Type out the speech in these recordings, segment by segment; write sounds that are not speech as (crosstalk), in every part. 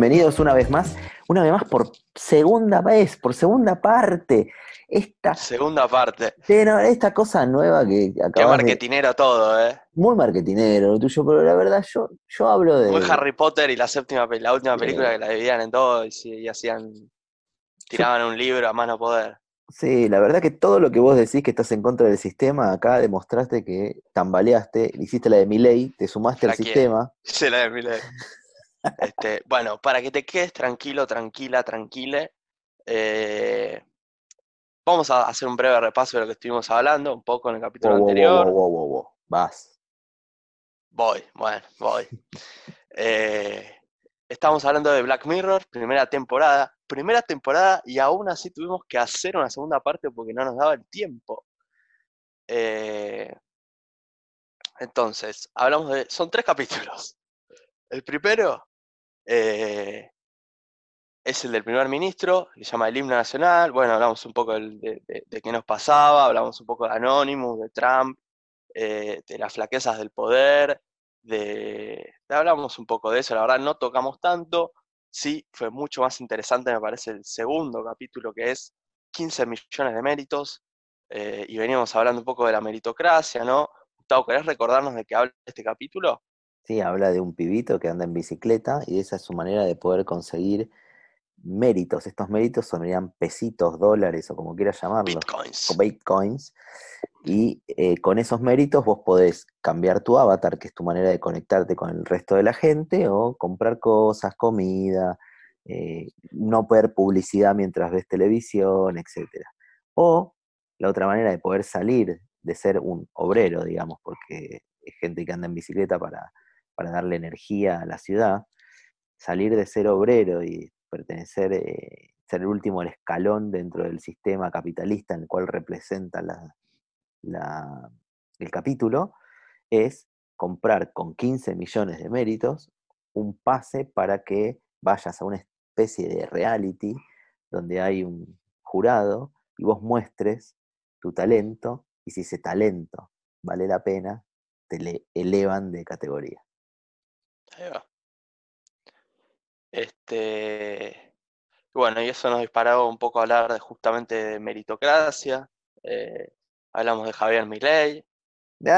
Bienvenidos una vez más, una vez más por segunda vez, por segunda parte. Esta, Segunda parte. Esta cosa nueva que Qué acabas de... marketinero todo, ¿eh? Muy marketinero lo tuyo, pero la verdad yo, yo hablo de... Muy Harry Potter y la séptima la última película que la dividían en dos y, y hacían. tiraban un libro a mano poder. Sí, la verdad que todo lo que vos decís que estás en contra del sistema, acá demostraste que tambaleaste, hiciste la de Milei, te sumaste al sistema. (laughs) Se la de Milei. Este, bueno, para que te quedes tranquilo, tranquila, tranquile. eh, vamos a hacer un breve repaso de lo que estuvimos hablando, un poco en el capítulo Wow, anterior. wow, wow. Vas. Voy, bueno, voy. Eh, estamos hablando de Black Mirror, primera temporada. Primera temporada y aún así tuvimos que hacer una segunda parte porque no nos daba el tiempo. Eh, entonces, hablamos de... Son tres capítulos. El primero eh, es el del primer ministro, que se llama el himno nacional. Bueno, hablamos un poco de, qué nos pasaba, hablamos un poco de Anonymous, de Trump, eh, de las flaquezas del poder, de, de- hablamos un poco de eso, la verdad no tocamos tanto, sí, fue mucho más interesante me parece el segundo capítulo que es 15 millones de méritos, eh, y veníamos hablando un poco de la meritocracia, ¿no? Gustavo, ¿querés recordarnos de qué habla este capítulo? Sí, habla de un pibito que anda en bicicleta y esa es su manera de poder conseguir méritos. Estos méritos serían pesitos, dólares o como quieras llamarlos, Bitcoins. o bitcoins. Y eh, con esos méritos vos podés cambiar tu avatar, que es tu manera de conectarte con el resto de la gente, o comprar cosas, comida, eh, no ver publicidad mientras ves televisión, etc. O la otra manera de poder salir de ser un obrero, digamos, porque es gente que anda en bicicleta para, para darle energía a la ciudad, salir de ser obrero y pertenecer, eh, ser el último escalón dentro del sistema capitalista en el cual representa el capítulo, es comprar con 15 millones de méritos un pase para que vayas a una especie de reality donde hay un jurado y vos muestres tu talento y si ese talento vale la pena, te le elevan de categoría. Va. Este, bueno, y eso nos disparó un poco a hablar de, justamente de meritocracia. eh, hablamos de Javier Milei,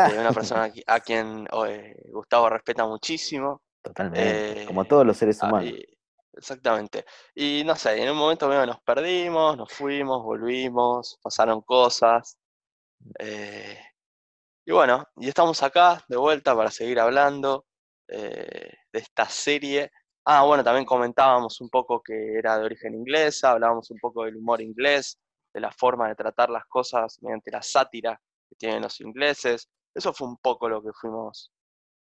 de una persona a (laughs) qui- a quien eh, Gustavo respeta muchísimo. Totalmente, como eh, todos los seres ah, humanos. y- exactamente. Y no sé, en un momento medio nos perdimos, nos fuimos, volvimos, pasaron cosas. y bueno, y estamos acá de vuelta para seguir hablando eh, de esta serie. Ah, bueno, también comentábamos un poco que era de origen inglesa, hablábamos un poco del humor inglés, de la forma de tratar las cosas mediante la sátira que tienen los ingleses. Eso fue un poco lo que fuimos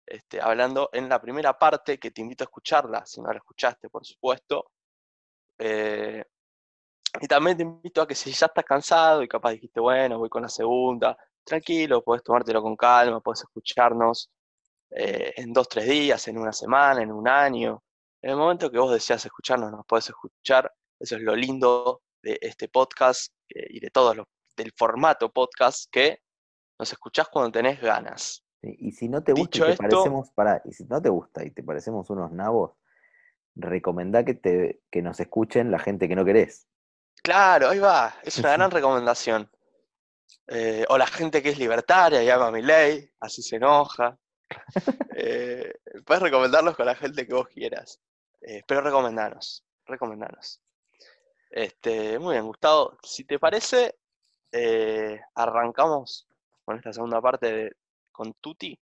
este, hablando en la primera parte, que te invito a escucharla, si no la escuchaste, por supuesto. Eh, y también te invito a que si ya estás cansado y capaz dijiste, bueno, voy con la segunda, tranquilo, puedes tomártelo con calma, puedes escucharnos eh, en dos, tres días, en una semana, en un año. En el momento que vos deseas escucharnos, nos podés escuchar. Eso es lo lindo de este podcast eh, y de todos los, del formato podcast, que nos escuchás cuando tenés ganas. Y si no te gusta Dicho y te esto- parecemos, pará, y si no te gusta y te parecemos unos nabos, recomendá que te, que nos escuchen la gente que no querés. Claro, ahí va, es una gran (laughs) recomendación. Eh, o la gente que es libertaria y ama a mi ley, así se enoja. Eh, puedes recomendarlos con la gente que vos quieras. Eh, pero recomendanos, recomendanos. Este, muy bien, Gustavo, si te parece, eh, arrancamos con esta segunda parte de, con Tuti.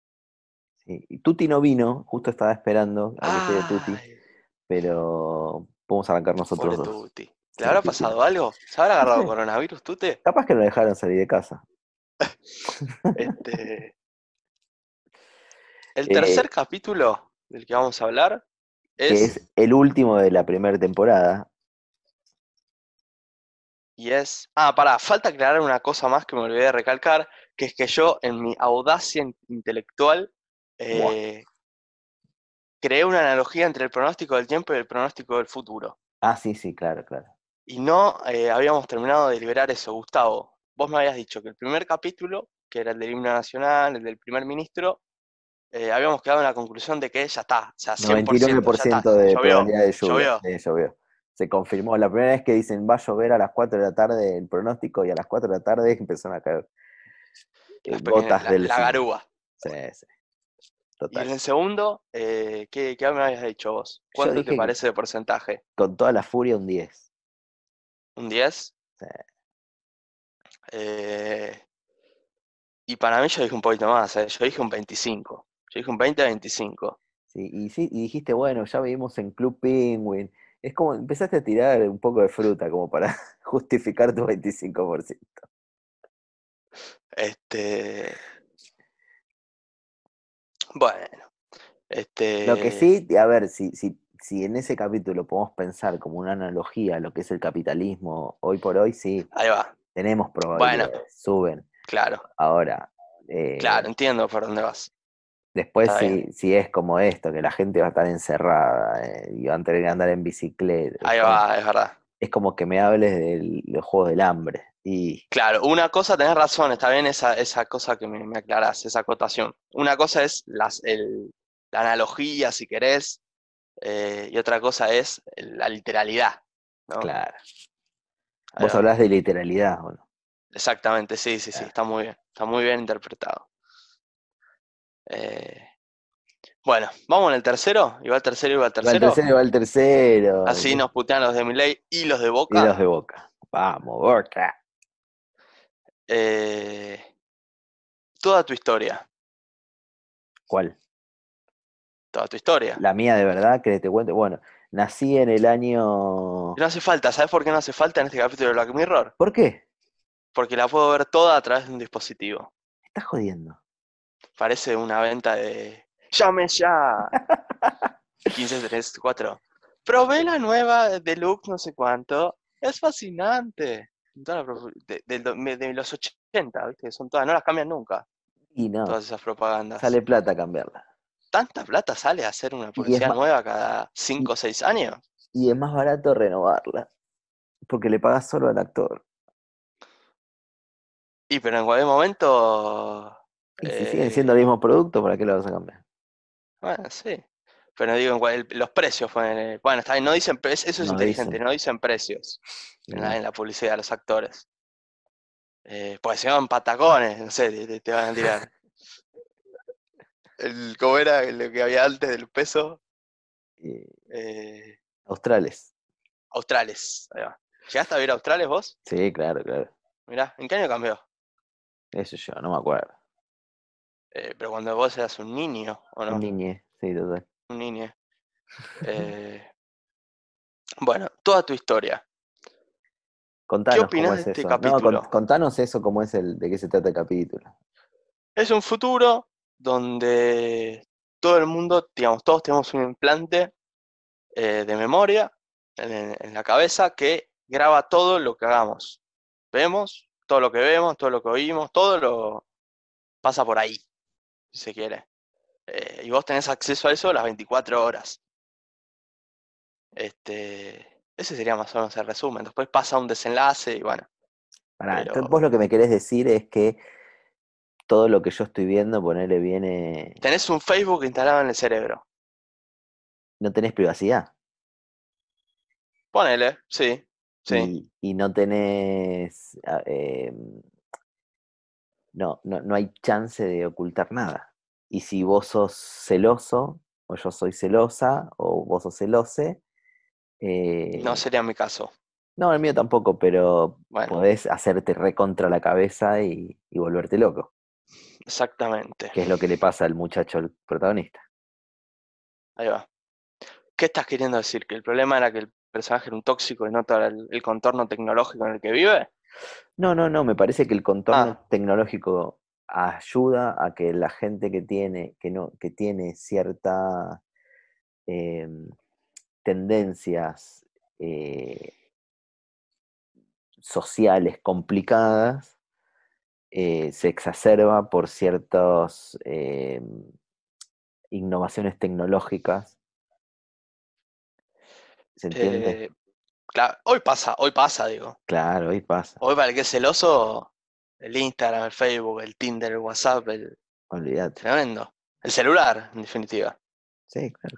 Sí, Y Tuti no vino, justo estaba esperando a que llegue Tuti, pero podemos arrancar nosotros dos. Tuti. ¿Le habrá pasado algo? ¿Se habrá agarrado sé. (laughs) coronavirus, Tute? Capaz que lo dejaron salir de casa. (laughs) Este, el Eh, tercer capítulo del que vamos a hablar que es, es el último de la primera temporada. y es, ah, pará, falta aclarar una cosa más que me olvidé de recalcar, que es que yo en mi audacia in- intelectual eh, creé una analogía entre el pronóstico del tiempo y el pronóstico del futuro. Ah, sí, sí, claro, claro. Y no eh, habíamos terminado de liberar eso, Gustavo. Vos me habías dicho que el primer capítulo, que era el del himno nacional, el del primer ministro, eh, habíamos quedado en la conclusión de que ya está, sea, 100%, 99% ya está, de probabilidad de lluvia. llovió. Sí, llovió. Se confirmó. La primera vez que dicen va a llover a las 4 de la tarde el pronóstico y a las 4 de la tarde empezaron a caer eh, las gotas la, del la garúa. Sí, sí. Y Total. en el segundo, eh, ¿qué, qué me habías dicho vos? ¿Cuánto te parece de porcentaje? Con toda la furia un 10. ¿Un 10? Sí. Eh, y para mí yo dije un poquito más, eh, yo dije un 25. Yo dije un 20-25. Sí, y, sí, y dijiste, bueno, ya vivimos en Club Penguin. Es como, empezaste a tirar un poco de fruta como para (laughs) justificar tu 25%. Este. Bueno. Este. Lo que sí, a ver, si, si, si en ese capítulo podemos pensar como una analogía a lo que es el capitalismo hoy por hoy, sí, Ahí va, tenemos probabilidades, suben. claro, Ahora, eh, claro, entiendo por dónde vas. Después si, si es como esto, que la gente va a estar encerrada eh, y van a tener que andar en bicicleta, Ahí va, es verdad. es como que me hables de los juegos del hambre. Y Claro, una cosa, tenés razón, está bien esa, esa cosa que me, me aclarás, esa acotación. Una cosa es las, el- la analogía, si querés, eh, y otra cosa es la literalidad, ¿no? claro, vos va. hablás de literalidad, ¿o no? Exactamente, sí, sí, sí, está muy bien, está muy bien interpretado. Eh, bueno, vamos en el tercero, y va el tercero y va el Va el tercero. tercero, va el tercero. Así nos putean los de Milei y los de Y Boca. los de boca. Vamos, boca. Eh, toda tu historia, ¿Cuál? toda tu historia. La mía de verdad, que te cuente. Bueno, nací en el año. Y no hace falta, ¿sabes por qué no hace falta en este capítulo de Black Mirror? ¿Por qué? Porque la puedo ver toda a través de un dispositivo. Me estás jodiendo. Parece una venta de ¡Llame ya! (laughs) 1534. Probé la nueva Deluxe no sé cuánto. Es fascinante. De, los 80, ¿viste? Son todas, no las cambian nunca, Y no, todas esas propagandas. sale plata cambiarla. ¿Tanta plata sale a hacer una publicidad nueva cada 5 o 6 años? Y es más barato renovarla. Porque le pagas solo al actor. Y pero en cualquier momento. Y si siguen siendo eh, el mismo producto, ¿para qué lo vas a cambiar? Bueno, sí. Pero digo, en cual- los precios fueron. Bueno, está no dicen pre- eso es No inteligente, dicen. no dicen precios en no. la, en la publicidad de los actores. Eh, pues se llaman patacones, no sé, te, van a tirar. (laughs) El, ¿Cómo era lo que había antes del peso? Eh, Eh, australes. australes. Ahí va. ¿Llegaste a ver australes vos? Sí, claro, claro. Mirá, ¿en qué año cambió? Eso yo, no me acuerdo. Eh, pero cuando vos eras un niño, ¿o no? Un niñe, sí, total. Un niño. (laughs) Eh, bueno, toda tu historia. Contanos opinás cómo de es este eso. No, con- capítulo? contanos eso, cómo es el, de qué se trata el capítulo. Es un futuro donde todo el mundo, digamos, todos tenemos un implante eh, de memoria en, en la cabeza que graba todo lo que hagamos. Vemos, todo lo que vemos, todo lo que oímos, todo lo pasa por ahí, si se quiere. Eh, y vos tenés acceso a eso las 24 horas. Este, ese sería más o menos el resumen. Después pasa un desenlace y bueno. Pará, Pero- entonces vos lo que me querés decir es que todo lo que yo estoy viendo, ponerle viene. Tenés un Facebook instalado en el cerebro. No tenés privacidad. Ponele, sí, sí. Y, y no tenés. ah, em, no, no, no hay chance de ocultar nada. Y si vos sos celoso, o yo soy celosa, o vos sos celose. eh, No sería mi caso. no, el mío tampoco, pero Bueno, podés hacerte recontra la cabeza y, y volverte loco, exactamente. que es lo que le pasa al muchacho, el protagonista. Ahí va. ¿Qué estás queriendo decir? ¿Que el problema era que el personaje era un tóxico y no todo el, el contorno tecnológico en el que vive? No, no, no, me parece que el contorno Ah. tecnológico ayuda a que la gente que tiene, que no, que tiene cierta em, tendencias eh, sociales complicadas eh, se exacerba por ciertas em, innovaciones tecnológicas. ¿Se entiende? Claro, hoy pasa, hoy pasa, digo. claro, ahí pasa. Hoy para el que es celoso, el Instagram, el Facebook, el Tinder, el WhatsApp, el Olvídate. tremendo. El celular, en definitiva. Sí, claro.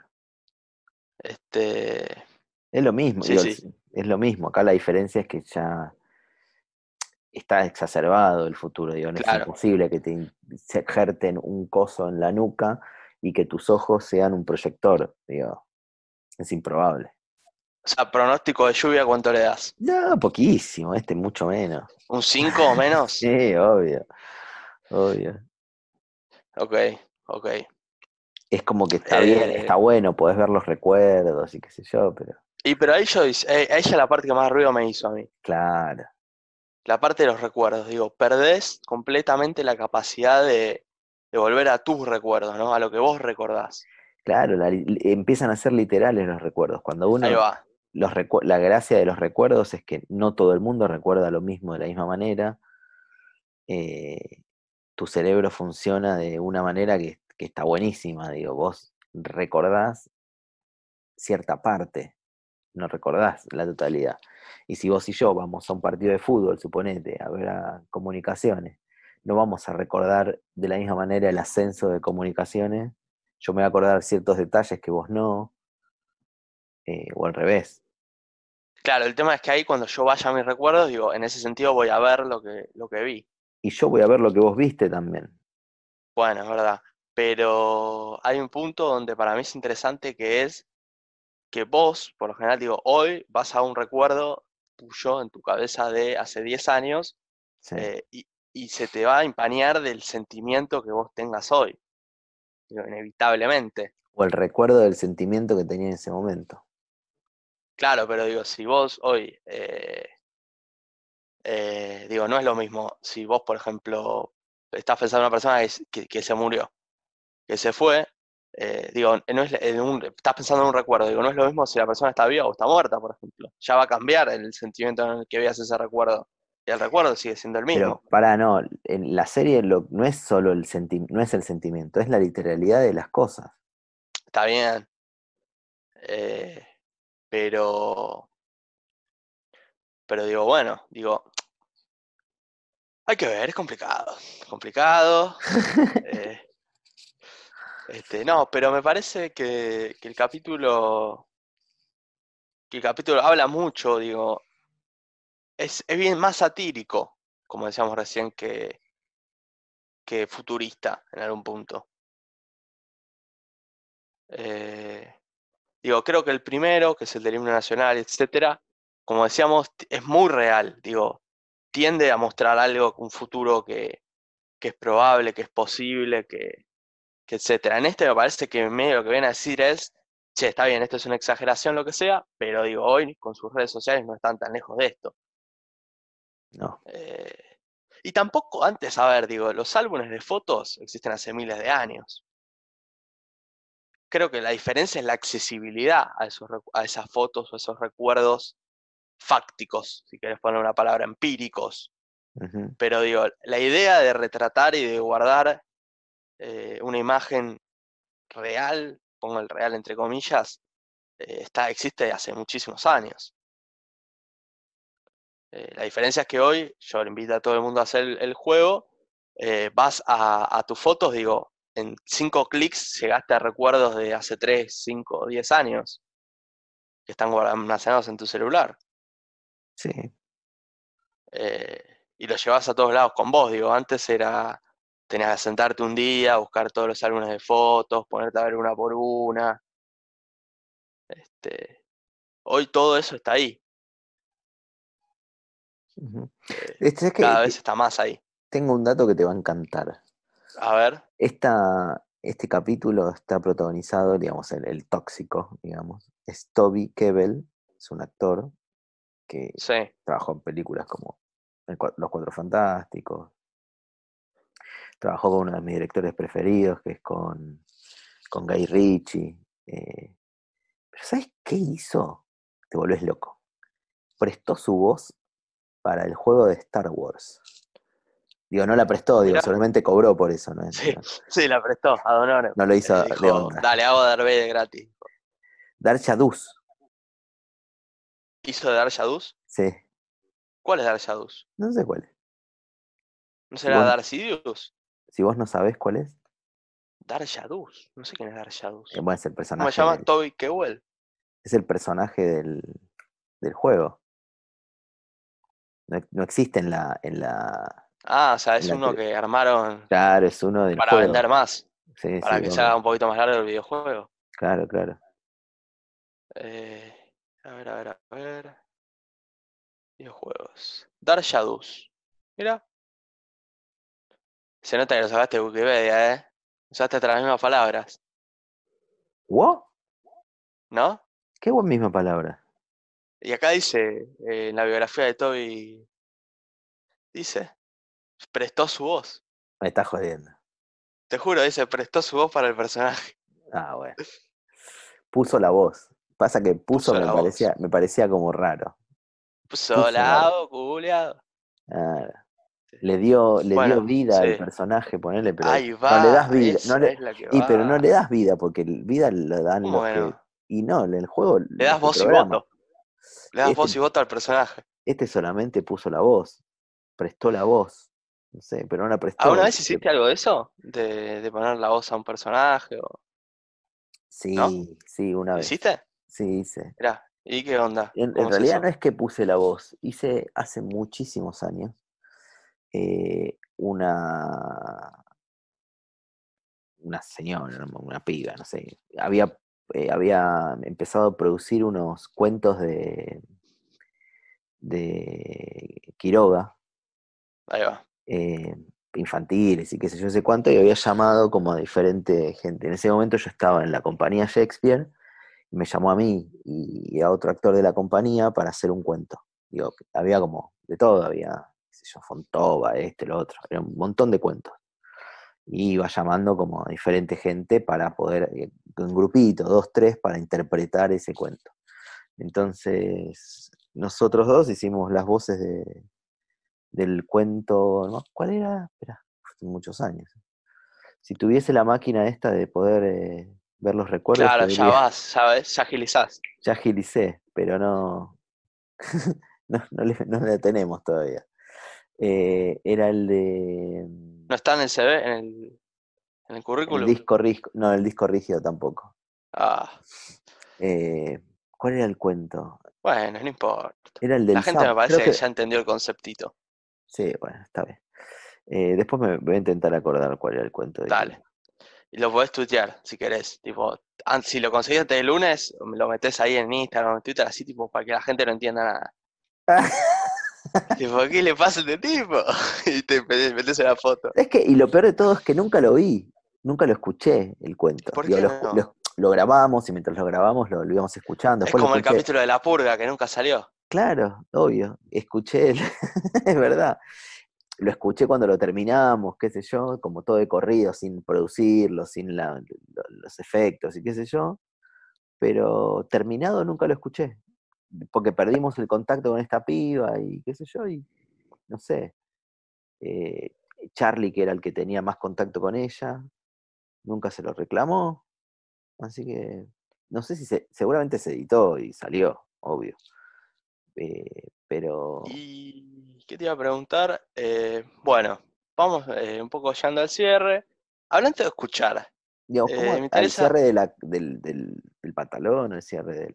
Este, Es lo mismo, Sí, digo, sí. es- lo mismo. Acá la diferencia es que ya está exacerbado el futuro, digo, no Claro. es imposible que te in- se ejerten un coso en la nuca y que tus ojos sean un proyector, digo, es improbable. O sea, pronóstico de lluvia, ¿cuánto le das? No, poquísimo, este mucho menos. ¿Un 5 o menos? (laughs) Sí, obvio, obvio. Ok, ok. Es como que está bien, Eh. está bueno, podés ver los recuerdos y qué sé yo, pero Y pero ahí yo, dice- eh, ahí ya la parte que más ruido me hizo a mí. claro. La parte de los recuerdos. Digo, perdés completamente la capacidad de, de volver a tus recuerdos, ¿no? A lo que vos recordás. Claro, la empiezan a ser literales los recuerdos. Cuando uno, Ahí va. La gracia de los recuerdos es que no todo el mundo recuerda lo mismo de la misma manera. Eh, tu cerebro funciona de una manera que, que está buenísima. Digo, vos recordás cierta parte, no recordás la totalidad. Y si vos y yo vamos a un partido de fútbol, suponete, a ver a comunicaciones, no vamos a recordar de la misma manera el ascenso de comunicaciones. Yo me voy a acordar ciertos detalles que vos no, eh, o al revés. Claro, el tema es que ahí cuando yo vaya a mis recuerdos, digo, en ese sentido voy a ver lo que, lo que vi. Y yo voy a ver lo que vos viste también. Bueno, es verdad. Pero hay un punto donde para mí es interesante que es que vos, por lo general, digo, hoy vas a un recuerdo tuyo en tu cabeza de hace 10 años Sí. eh, y, y se te va a empañar del sentimiento que vos tengas hoy. Digo, inevitablemente. O el recuerdo del sentimiento que tenía en ese momento. Claro, pero digo, si vos hoy, eh, eh, digo, no es lo mismo si vos, por ejemplo, estás pensando en una persona que, s- que- que se murió, que se fue, eh, digo, no es, en un- estás pensando en un recuerdo, digo, no es lo mismo si la persona está viva o está muerta, por ejemplo. Ya va a cambiar el sentimiento en el que veas ese recuerdo. Y el recuerdo sigue siendo el Pero mismo. para no, en la serie lo- no es solo el senti- no es el sentimiento, es la literalidad de las cosas. Está bien. eh, pero, pero digo, bueno, digo, hay que ver, es complicado, complicado. eh, (laughs) este, no, pero me parece que, que el capítulo, que el capítulo habla mucho, digo, es, es bien más satírico, como decíamos recién, que, que futurista en algún punto. Eh, digo, creo que el primero, que es el del himno nacional, etcétera, como decíamos, es muy real, digo, tiende a mostrar algo, un futuro que, que es probable, que es posible, que, que etcétera. En este me parece que medio lo que viene a decir es, che, está bien, esto es una exageración, lo que sea, pero digo, hoy con sus redes sociales no están tan lejos de esto. No. Eh, y tampoco antes, a ver, digo, los álbumes de fotos existen hace miles de años. Creo que la diferencia es la accesibilidad a, esos, a esas fotos o esos recuerdos fácticos, si querés poner una palabra, empíricos. Pero digo, la idea de retratar y de guardar eh, una imagen real, pongo el real entre comillas, eh, está, existe hace muchísimos años. Eh, la diferencia es que hoy, yo le invito a todo el mundo a hacer el, el juego, eh, vas a, a tus fotos, digo, en cinco clics llegaste a recuerdos de hace 3, 5, 10 años que están almacenados en tu celular. Sí. eh, y lo llevas a todos lados con vos, digo, antes era, tenías que sentarte un día, buscar todos los álbumes de fotos, ponerte a ver una por una. Este, hoy todo eso está ahí, eh, Este, es que cada vez está más ahí. tengo un dato que te va a encantar. A ver, Esta, este capítulo está protagonizado, digamos, el, el tóxico, digamos. Es Toby Kebbell, es un actor que sí, trabajó en películas como El Los Cuatro Fantásticos. Trabajó con uno de mis directores preferidos, que es con, con Guy Ritchie. eh, Pero ¿sabes qué hizo? Te volvés loco. Prestó su voz para el juego de Star Wars. Digo, no la prestó, digo, solamente cobró por eso, ¿no? sí, sí, la prestó a Don no lo hizo de onda. dale, hago Vader gratis. Dar Shadus, ¿Hizo de Darth Shadus? sí. ¿Cuál es Darth Shadus? No sé cuál es. ¿No Si será vos- Darth Sidious? Si vos no sabés cuál es, Dar Yadus. No sé quién es Dar Yadus. Eh, bueno, es el ¿Cómo personaje. se llama? del- Toby Kewell. es el personaje del, del juego. No, no existe en la, en la. Ah, o sea, es uno que armaron Claro, es uno del para juego. vender más, Sí, para sí, que se obvio. haga un poquito más largo el videojuego. Claro, claro. Eh, a ver, a ver, a ver. Videojuegos. Dar Shadows. Mira. Se nota que lo sacaste de Wikipedia, ¿eh? Usaste hasta las mismas palabras, ¿What? ¿no? Qué buena misma palabra. Y acá dice, eh, en la biografía de Toby, dice, prestó su voz. Me estás jodiendo. Te juro, dice, prestó su voz para el personaje. Ah, bueno. Puso la voz. Pasa que puso, Puso me voz. parecía, me parecía como raro. Puso culiado. Ah, le dio, le dio vida al personaje, ponele, pero Ahí no va. le das vida. no le- y pero no le das vida, porque vida lo dan los ¿Cómo que. no? Y no, en el juego. Le das voz y voto. Le das Este- voz y voto al personaje. Este solamente puso la voz. Prestó la voz. No sé, pero no la prestó. ¿Alguna vez hiciste algo de eso? De, de poner la voz a un personaje. O... Sí, ¿no? sí, una vez. ¿Hiciste? Sí, hice. Mirá, ¿y qué onda? En, en ¿Cómo es realidad no es que puse la voz, hice hace muchísimos años eh, una, una señora, una- una piba, no sé, había, eh, había empezado a producir unos cuentos de, de Quiroga, Ahí va. Eh, infantiles y qué sé yo, sé cuánto, y había llamado como a diferente gente. En ese momento yo estaba en la compañía Shakespeare y me llamó a mí y a otro actor de la compañía para hacer un cuento. Digo, había como de todo, había, qué sé yo, Fontova, este, lo otro, era un montón de cuentos. Y iba llamando como a diferente gente para poder, eh, un grupito, dos, tres, para interpretar ese cuento. Entonces, nosotros dos hicimos las voces de, del cuento, ¿no? ¿cuál era? Espera, hace muchos años. Si tuviese la máquina esta de poder eh, ver los recuerdos, Claro, ya vas, sabes, ya agilizás. (laughs) ya agilicé, pero no, (laughs) no, no, le- no la tenemos todavía. Eh, era el de mm, ¿No está en el CV, en el, en el el currículum? disco rígido, no, el disco rígido tampoco. Ah, Eh, ¿Cuál era el cuento? bueno, no importa. Era el del La gente me parece que- ya entendió el conceptito. Sí, bueno, está bien. Eh, después me voy a intentar acordar cuál era el cuento. de Dale. Y lo podés tuitear si querés. Tipo, si lo conseguís antes del lunes, lo metés ahí en Instagram o en Twitter, así tipo para que la gente no entienda nada. (laughs) Tipo, ¿qué le pasa a este tipo? (laughs) Y te en la foto. Es que, y lo peor de todo es que nunca lo vi, nunca lo escuché el cuento. ¿Por qué lo, no? lo- lo grabamos y mientras lo grabamos lo, lo íbamos escuchando. Es Después como el capítulo de La Purga que nunca salió. Claro, obvio. Escuché, (laughs) es verdad. Lo escuché cuando lo terminamos, qué sé yo, como todo de corrido, sin producirlo, sin los efectos y qué sé yo. Pero terminado nunca lo escuché. Porque perdimos el contacto con esta piba y qué sé yo, y no sé. eh, Charlie, que era el que tenía más contacto con ella, nunca se lo reclamó. Así que no sé si se, seguramente se editó y salió, obvio. Eh, pero ¿Y qué te iba a preguntar? Eh, bueno, vamos eh, un poco yendo al cierre. Hablando de escuchar, digamos, ¿cómo me al interesa- cierre de la- del, del- del pantalón, el cierre del.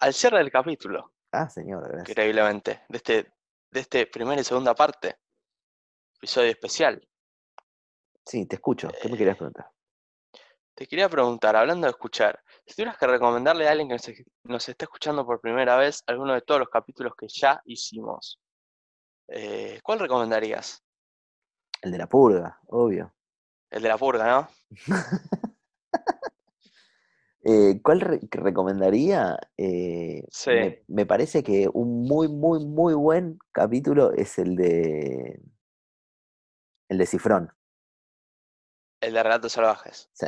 al cierre del capítulo, Ah, señor, gracias. increíblemente, de este, de este primera y segunda parte, episodio especial. Sí, te escucho. ¿Qué me querías preguntar? Te quería preguntar, hablando de escuchar, si tuvieras que recomendarle a alguien que nos, nos está escuchando por primera vez alguno de todos los capítulos que ya hicimos, eh, ¿cuál recomendarías? El de la purga, obvio. El de la purga, ¿no? (laughs) Eh, ¿Cuál re- recomendaría? Eh, Sí. me, me parece que un muy, muy, muy buen capítulo es el de. El de Cifrón. El de Relatos Salvajes. Sí.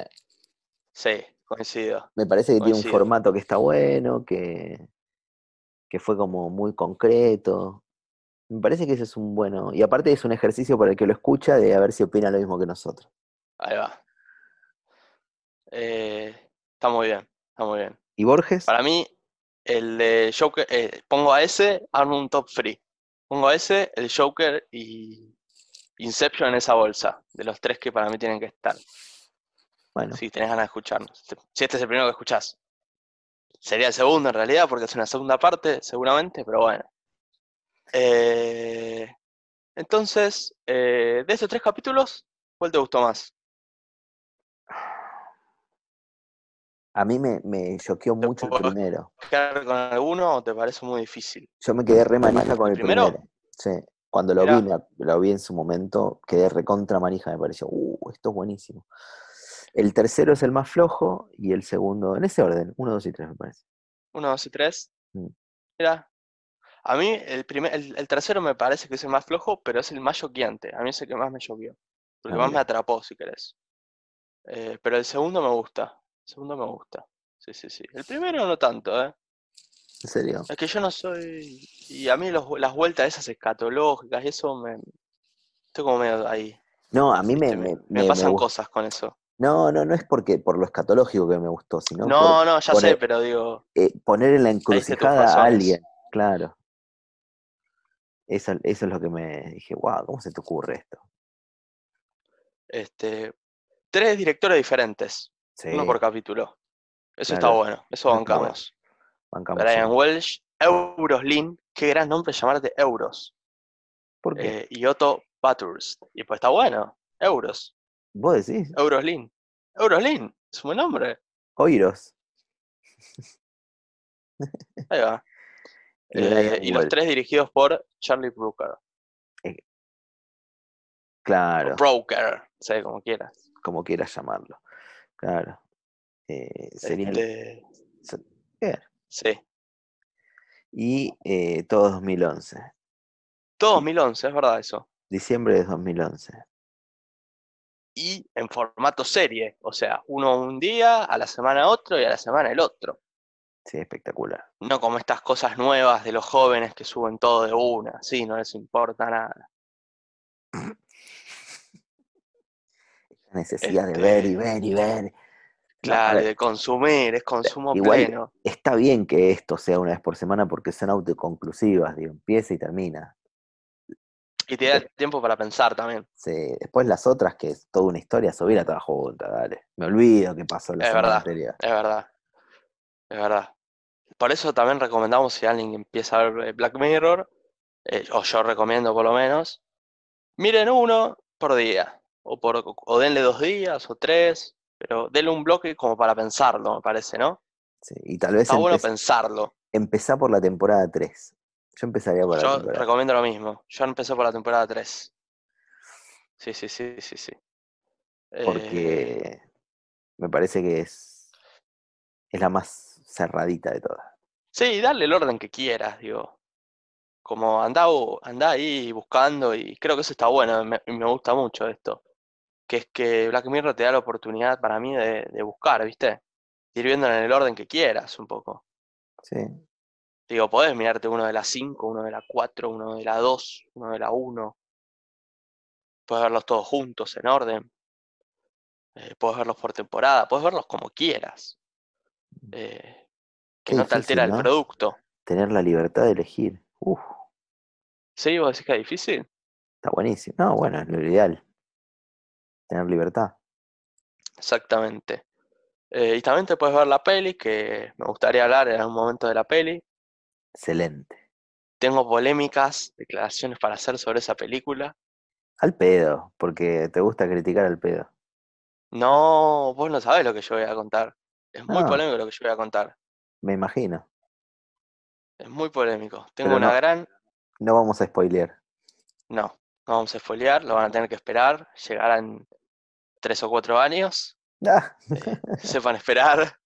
Sí, coincido. Me parece que tiene un formato que está bueno, que, que fue como muy concreto. Me parece que ese es un bueno. Y aparte es un ejercicio para el que lo escucha de a ver si opina lo mismo que nosotros. Ahí va. Eh, está muy bien, está muy bien. ¿Y Borges? Para mí, el de Joker, eh, pongo a ese, armo un top free. Pongo a ese, el Joker y Inception en esa bolsa, de los tres que para mí tienen que estar. Bueno, si tenés ganas de escucharnos. Si este es el primero que escuchás. Sería el segundo en realidad, porque es una segunda parte, seguramente, pero bueno. Eh, entonces, eh, de estos tres capítulos, ¿cuál te gustó más? a mí me, me choqueó ¿Te mucho el primero. quedar con alguno o te parece muy difícil? Yo me quedé re manija con ¿El primero? primero. Sí. Cuando lo Mirá. vi, lo vi en su momento, quedé recontra manija, me pareció, uh, esto es buenísimo. El tercero es el más flojo y el segundo, en ese orden, uno, dos y tres me parece. Uno, dos y tres. Mm. Mira, a mí el, primer, el, el tercero me parece que es el más flojo, pero es el más choqueante. A mí es el que más me choqueó. Porque Ah, más me atrapó, si querés. Eh, pero el segundo me gusta. El segundo me gusta. Sí, sí, sí. El primero no tanto, ¿eh? En serio. Es que yo no soy. Y a mí los- las vueltas esas escatológicas y eso me. Estoy como medio ahí. No, a mí me, me, Me, me- me me pasan cosas con eso. No, no, no es porque por lo escatológico que me gustó, sino No, por no, ya sé, poner, pero digo. eh, poner en la encrucijada a alguien, claro. Eso, eso es lo que me dije, wow, ¿cómo se te ocurre esto? Este. Tres directores diferentes. Sí, Uno por capítulo. Eso está bueno. Eso bancamos. bancamos Brian. Welsh, Euroslin, qué gran nombre llamarte Euros. ¿Por qué? eh, y Otto Bathurst. Y pues está bueno, Euros, ¿Vos decís? Euroslin. Euroslin, es un buen nombre. Oiros. Ahí va. (laughs) Y Eh, y los tres dirigidos por Charlie Brooker. Claro, O Broker, sé como quieras. como quieras llamarlo. Claro. Eh, sería Este, sí. Y eh, todo 2011. Todo 2011, es verdad eso. Diciembre de 2011. Y en formato serie, o sea, uno un día, a la semana otro y a la semana el otro. Sí, espectacular. No como estas cosas nuevas de los jóvenes que suben todo de una, sí, no les importa nada. (laughs) La necesidad de ver y Este, ver y ver. Claro, de consumir, es consumo igual pleno. está bien que esto sea una vez por semana porque son autoconclusivas, digo, empieza y termina. Y te da tiempo para pensar también. Sí, después las otras, que es toda una historia, subir toda junta, dale. Me olvido qué pasó la Es semana verdad, anterior. es verdad, es verdad. Por eso también recomendamos si alguien empieza a ver eh, Black Mirror, eh, o yo recomiendo por lo menos, miren uno por día, o, por, o denle dos días o tres, pero denle un bloque como para pensarlo, me parece, ¿no? Sí, y tal vez Está bueno pensarlo. empezá por la temporada 3. Yo empezaría por la Yo temporada recomiendo lo mismo. Yo empecé por la temporada 3. Sí, sí, sí, sí, sí. Eh, porque me parece que es, es la más cerradita de todas. Sí, dale el orden que quieras, digo. Como andá, andá ahí buscando y creo que eso está bueno, me, me gusta mucho esto. Que es que Black Mirror te da la oportunidad para mí de, de buscar, ¿viste? Ir viendo en el orden que quieras un poco. Sí, Digo, podés mirarte uno de la 5, uno de la 4, uno de la 2, uno de la 1. Puedes verlos todos juntos en orden. Eh, puedes verlos por temporada, puedes verlos como quieras. Eh, que Qué no te difícil, altera el producto. tener la libertad de elegir. Uf, ¿Sí? ¿Vos decís que es difícil? está buenísimo. No, bueno, es lo ideal. Tener libertad. Exactamente. Eh, y también te puedes ver la peli, que me gustaría hablar en algún momento de la peli. Excelente. Tengo polémicas, declaraciones para hacer sobre esa película. Al pedo, porque te gusta criticar al pedo. No, vos no sabés lo que yo voy a contar. Es muy No. polémico lo que yo voy a contar. Me imagino. Es muy polémico. Tengo Pero una no. gran... No vamos a spoilear. No, no vamos a esfoliar, lo van a tener que esperar. Llegará en tres o cuatro años. Ah, eh, (laughs) sepan esperar.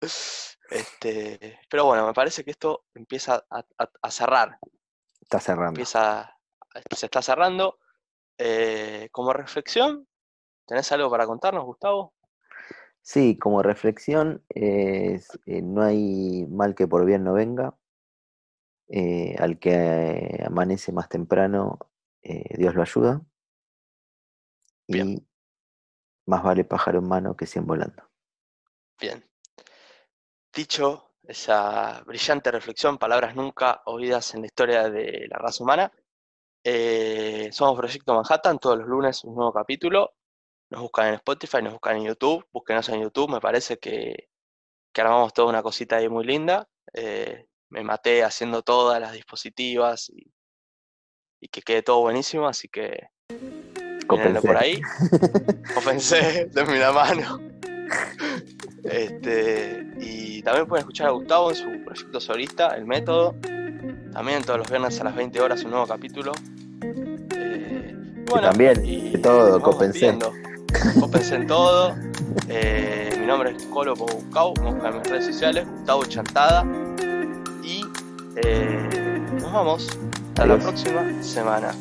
Este, pero bueno, me parece que esto empieza a, a- a cerrar. está cerrando. Empieza, se está cerrando. Eh, como reflexión, ¿tenés algo para contarnos, Gustavo? Sí, como reflexión, es, eh, no hay mal que por bien no venga. Eh, al que amanece más temprano, Dios lo ayuda. Bien. Y más vale pájaro en mano que cien volando. Bien. Dicho esa brillante reflexión, palabras nunca oídas en la historia de la raza humana, eh, somos Proyecto Manhattan, todos los lunes un nuevo capítulo. nos buscan en Spotify, nos buscan en YouTube, búsquenos en YouTube, me parece que, que armamos toda una cosita ahí muy linda. Eh, me maté haciendo todas las dispositivas y, que quede todo buenísimo, así que Mírenlo por ahí. Ofensé, denme una mano. Este, y también pueden escuchar a Gustavo en su proyecto solista, El Método. También todos los viernes a las 20 horas un nuevo capítulo. Eh, bueno, también, y todo, copensé. Copensé en todo. Eh, mi nombre es Colo Gustavo, me buscan en mis redes sociales, Gustavo Chantada. Y eh, nos vamos. Hasta la próxima semana.